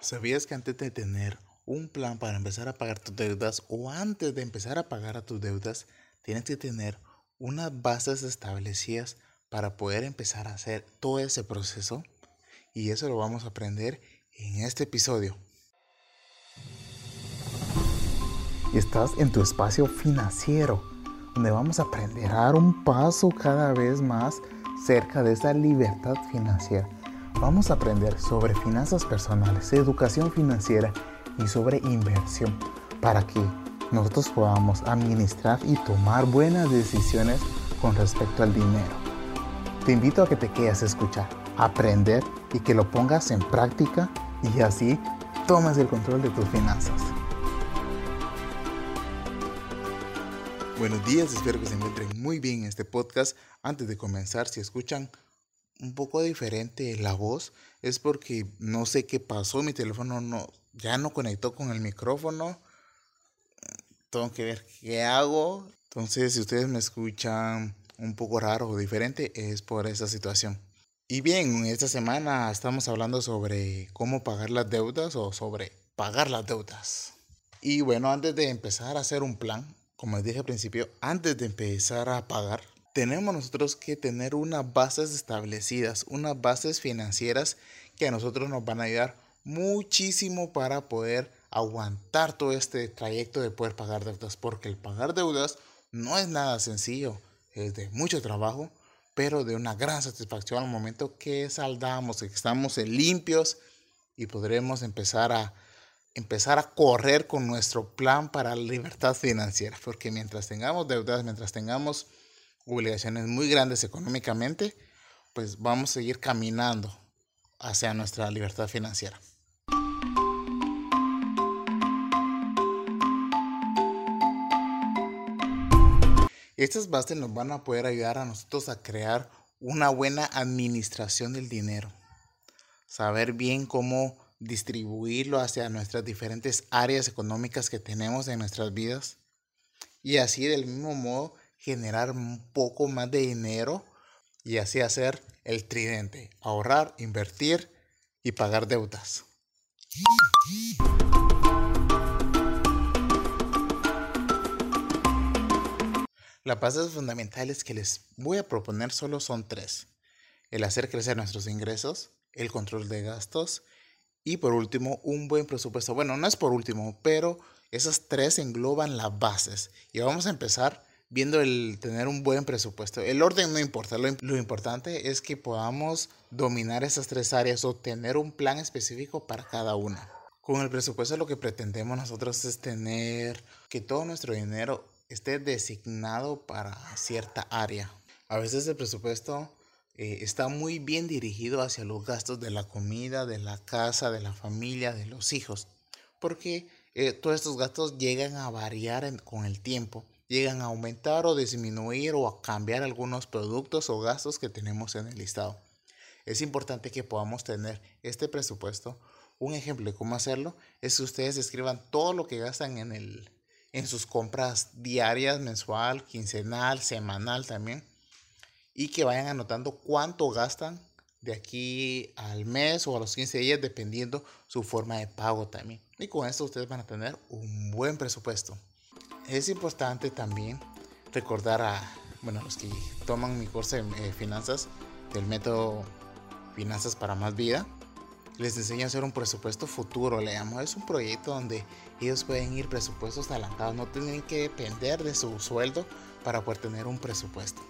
¿Sabías que antes de tener un plan para empezar a pagar tus deudas o antes de empezar a pagar a tus deudas, tienes que tener unas bases establecidas para poder empezar a hacer todo ese proceso? Y eso lo vamos a aprender en este episodio. Estás en tu espacio financiero, donde vamos a aprender a dar un paso cada vez más cerca de esa libertad financiera Vamos a aprender sobre finanzas personales, educación financiera y sobre inversión para que nosotros podamos administrar y tomar buenas decisiones con respecto al dinero. Te invito a que te quedes a escuchar, aprender y que lo pongas en práctica y así tomes el control de tus finanzas. Buenos días, espero que se encuentren muy bien en este podcast. Antes de comenzar, si escuchan un poco diferente la voz es porque no sé qué pasó, mi teléfono no ya no conectó con el micrófono. Tengo que ver qué hago. Entonces, si ustedes me escuchan un poco raro o diferente, es por esa situación. Y bien, esta semana estamos hablando sobre cómo pagar las deudas o sobre pagar las deudas. Y bueno, antes de empezar a hacer un plan, como les dije al principio, antes de empezar a pagar, tenemos nosotros que tener unas bases establecidas, unas bases financieras que a nosotros nos van a ayudar muchísimo para poder aguantar todo este trayecto de poder pagar deudas, porque el pagar deudas no es nada sencillo, es de mucho trabajo, pero de una gran satisfacción al momento que saldamos, que estamos limpios y podremos empezar a empezar a correr con nuestro plan para la libertad financiera, porque mientras tengamos deudas, mientras tengamos obligaciones muy grandes económicamente, pues vamos a seguir caminando hacia nuestra libertad financiera. Estas bases nos van a poder ayudar a nosotros a crear una buena administración del dinero. Saber bien cómo distribuirlo hacia nuestras diferentes áreas económicas que tenemos en nuestras vidas. Y así del mismo modo generar un poco más de dinero y así hacer el tridente, ahorrar, invertir y pagar deudas. Las bases fundamentales que les voy a proponer solo son tres. El hacer crecer nuestros ingresos, el control de gastos y por último un buen presupuesto. Bueno, no es por último, pero esas tres engloban las bases. Y vamos a empezar viendo el tener un buen presupuesto. El orden no importa, lo, lo, importante es que podamos dominar esas tres áreas o tener un plan específico para cada una. Con el presupuesto lo que pretendemos nosotros es tener que todo nuestro dinero esté designado para cierta área. A veces el presupuesto eh, está muy bien dirigido hacia los gastos de la comida, de la casa, de la familia, de los hijos, porque eh, todos estos gastos llegan a variar con el tiempo llegan a aumentar o disminuir o a cambiar algunos productos o gastos que tenemos en el listado. Es importante que podamos tener este presupuesto. Un ejemplo de cómo hacerlo es que ustedes escriban todo lo que gastan en, el, en sus compras diarias, mensual, quincenal, semanal también. Y que vayan anotando cuánto gastan de aquí al mes o a los 15 días, dependiendo su forma de pago también. Y con esto ustedes van a tener un buen presupuesto es importante también recordar a bueno, los que toman mi curso de eh, finanzas del método Finanzas para Más Vida. Les enseño a hacer un presupuesto futuro, le llamo. Es un proyecto donde ellos pueden ir presupuestos adelantados, no tienen que depender de su sueldo para poder tener un presupuesto.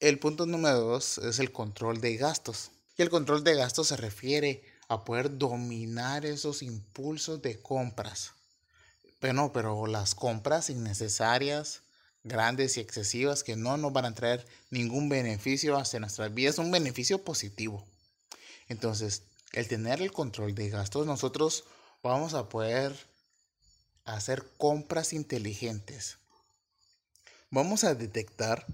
El punto número dos es el control de gastos. Y el control de gastos se refiere a poder dominar esos impulsos de compras. Pero pero las compras innecesarias, grandes y excesivas que no nos van a traer ningún beneficio hacia nuestras vidas, un beneficio positivo. Entonces, el tener el control de gastos, nosotros vamos a poder hacer compras inteligentes. Vamos a detectar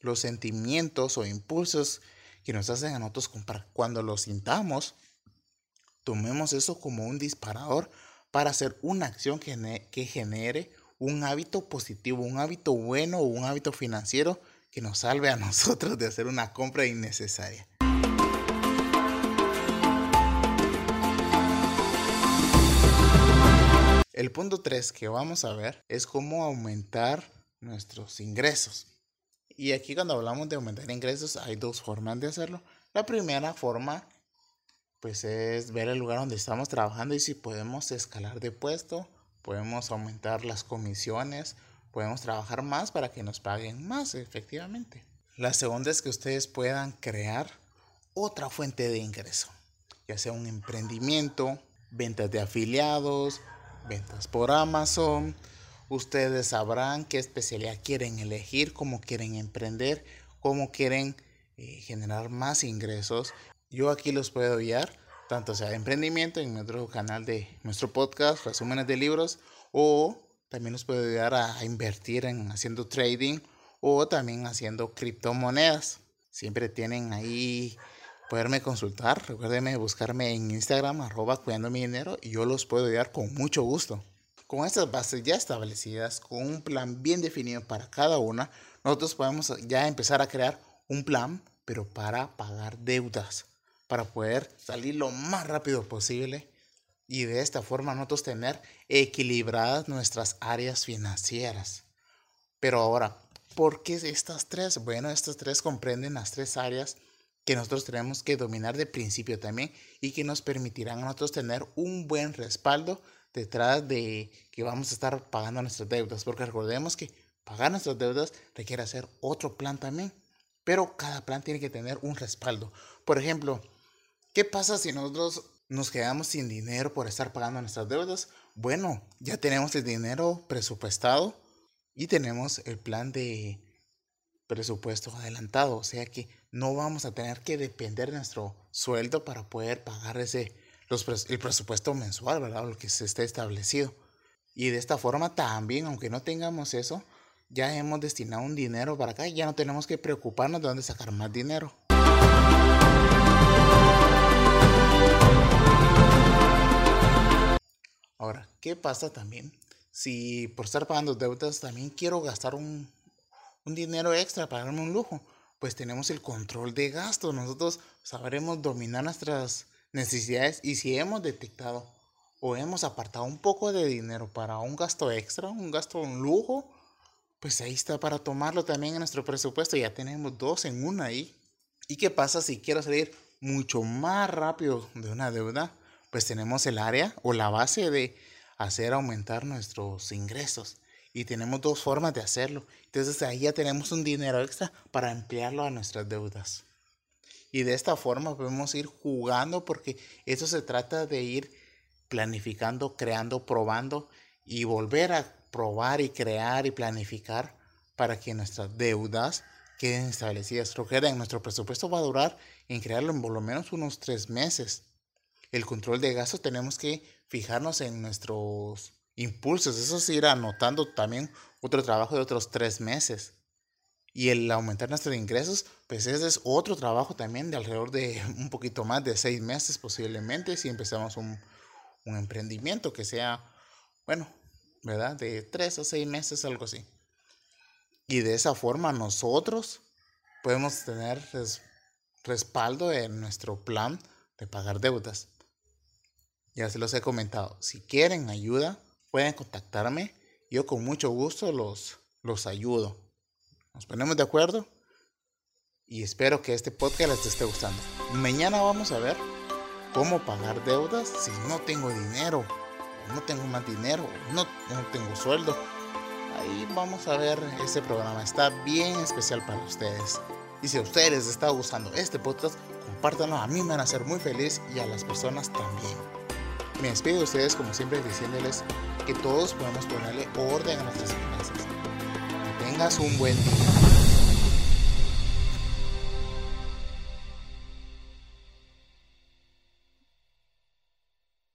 los sentimientos o impulsos que nos hacen a nosotros comprar. Cuando los sintamos, Tomemos eso como un disparador para hacer una acción que, genere, un hábito positivo, un hábito bueno o un hábito financiero que nos salve a nosotros de hacer una compra innecesaria. El punto 3 que vamos a ver es cómo aumentar nuestros ingresos. Y aquí cuando hablamos de aumentar ingresos hay dos formas de hacerlo. La primera forma pues es ver el lugar donde estamos trabajando y si podemos escalar de puesto, podemos aumentar las comisiones, podemos trabajar más para que nos paguen más efectivamente. La segunda es que ustedes puedan crear otra fuente de ingreso, ya sea un emprendimiento, ventas de afiliados, ventas por Amazon. Ustedes sabrán qué especialidad quieren elegir, cómo quieren emprender, cómo quieren eh, generar más ingresos. Yo aquí los puedo guiar, tanto sea de emprendimiento en nuestro canal de nuestro podcast, resúmenes de libros, o también los puedo ayudar a invertir en haciendo trading o también haciendo criptomonedas. Siempre tienen ahí poderme consultar. Recuérdenme buscarme en Instagram, arroba cuidando mi dinero, y yo los puedo ayudar con mucho gusto. Con estas bases ya establecidas, con un plan bien definido para cada una, nosotros podemos ya empezar a crear un plan, pero para pagar deudas, para poder salir lo más rápido posible y de esta forma nosotros tener equilibradas nuestras áreas financieras. Pero ahora, ¿por qué estas tres? Bueno, estas tres comprenden las tres áreas que nosotros tenemos que dominar de principio también y que nos permitirán a nosotros tener un buen respaldo detrás de que vamos a estar pagando nuestras deudas. Porque recordemos que pagar nuestras deudas requiere hacer otro plan también. Pero cada plan tiene que tener un respaldo. Por ejemplo, ¿qué pasa si nosotros nos quedamos sin dinero por estar pagando nuestras deudas? Bueno, ya tenemos el dinero presupuestado y tenemos el plan de presupuesto adelantado. O sea que no vamos a tener que depender de nuestro sueldo para poder pagar ese, el presupuesto mensual, ¿verdad? Lo que se esté establecido. Y de esta forma también, aunque no tengamos eso, ya hemos destinado un dinero para acá y ya no tenemos que preocuparnos de dónde sacar más dinero. Ahora, ¿qué pasa también si por estar pagando deudas también quiero gastar un, un dinero extra para darme un lujo? pues tenemos el control de gasto. Nosotros sabremos dominar nuestras necesidades y si hemos detectado o hemos apartado un poco de dinero para un gasto extra, un gasto, un lujo, pues ahí está para tomarlo también en nuestro presupuesto. Ya tenemos dos en una ahí. ¿Y qué pasa si quiero salir mucho más rápido de una deuda? Pues tenemos el área o la base de hacer aumentar nuestros ingresos y tenemos dos formas de hacerlo. Entonces ahí ya tenemos un dinero extra para emplearlo a nuestras deudas. Y de esta forma podemos ir jugando porque eso se trata de ir planificando, creando, probando y volver a probar y crear y planificar para que nuestras deudas queden establecidas. en nuestro presupuesto va a durar en crearlo en por lo menos unos tres meses. El control de gastos tenemos que fijarnos en nuestros impulsos. Eso es ir anotando también otro trabajo de otros tres meses. Y el aumentar nuestros ingresos, pues ese es otro trabajo también de alrededor de un poquito más de seis meses posiblemente si empezamos un, un emprendimiento que sea, bueno, ¿verdad? De tres a seis meses, algo así. Y de esa forma nosotros podemos tener respaldo en nuestro plan de pagar deudas. Ya se los he comentado. Si quieren ayuda, pueden contactarme. Yo con mucho gusto los, los ayudo. Nos ponemos de acuerdo y espero que este podcast les esté gustando. Mañana vamos a ver cómo pagar deudas si no tengo dinero, no tengo más dinero, no, no tengo sueldo. Ahí vamos a ver este programa. Está bien especial para ustedes. Y si a ustedes les está gustando este podcast, compártanlo. A mí me van a hacer muy feliz y a las personas también. Me despido de ustedes como siempre diciéndoles que todos podamos ponerle orden a nuestras finanzas. Que tengas un buen día.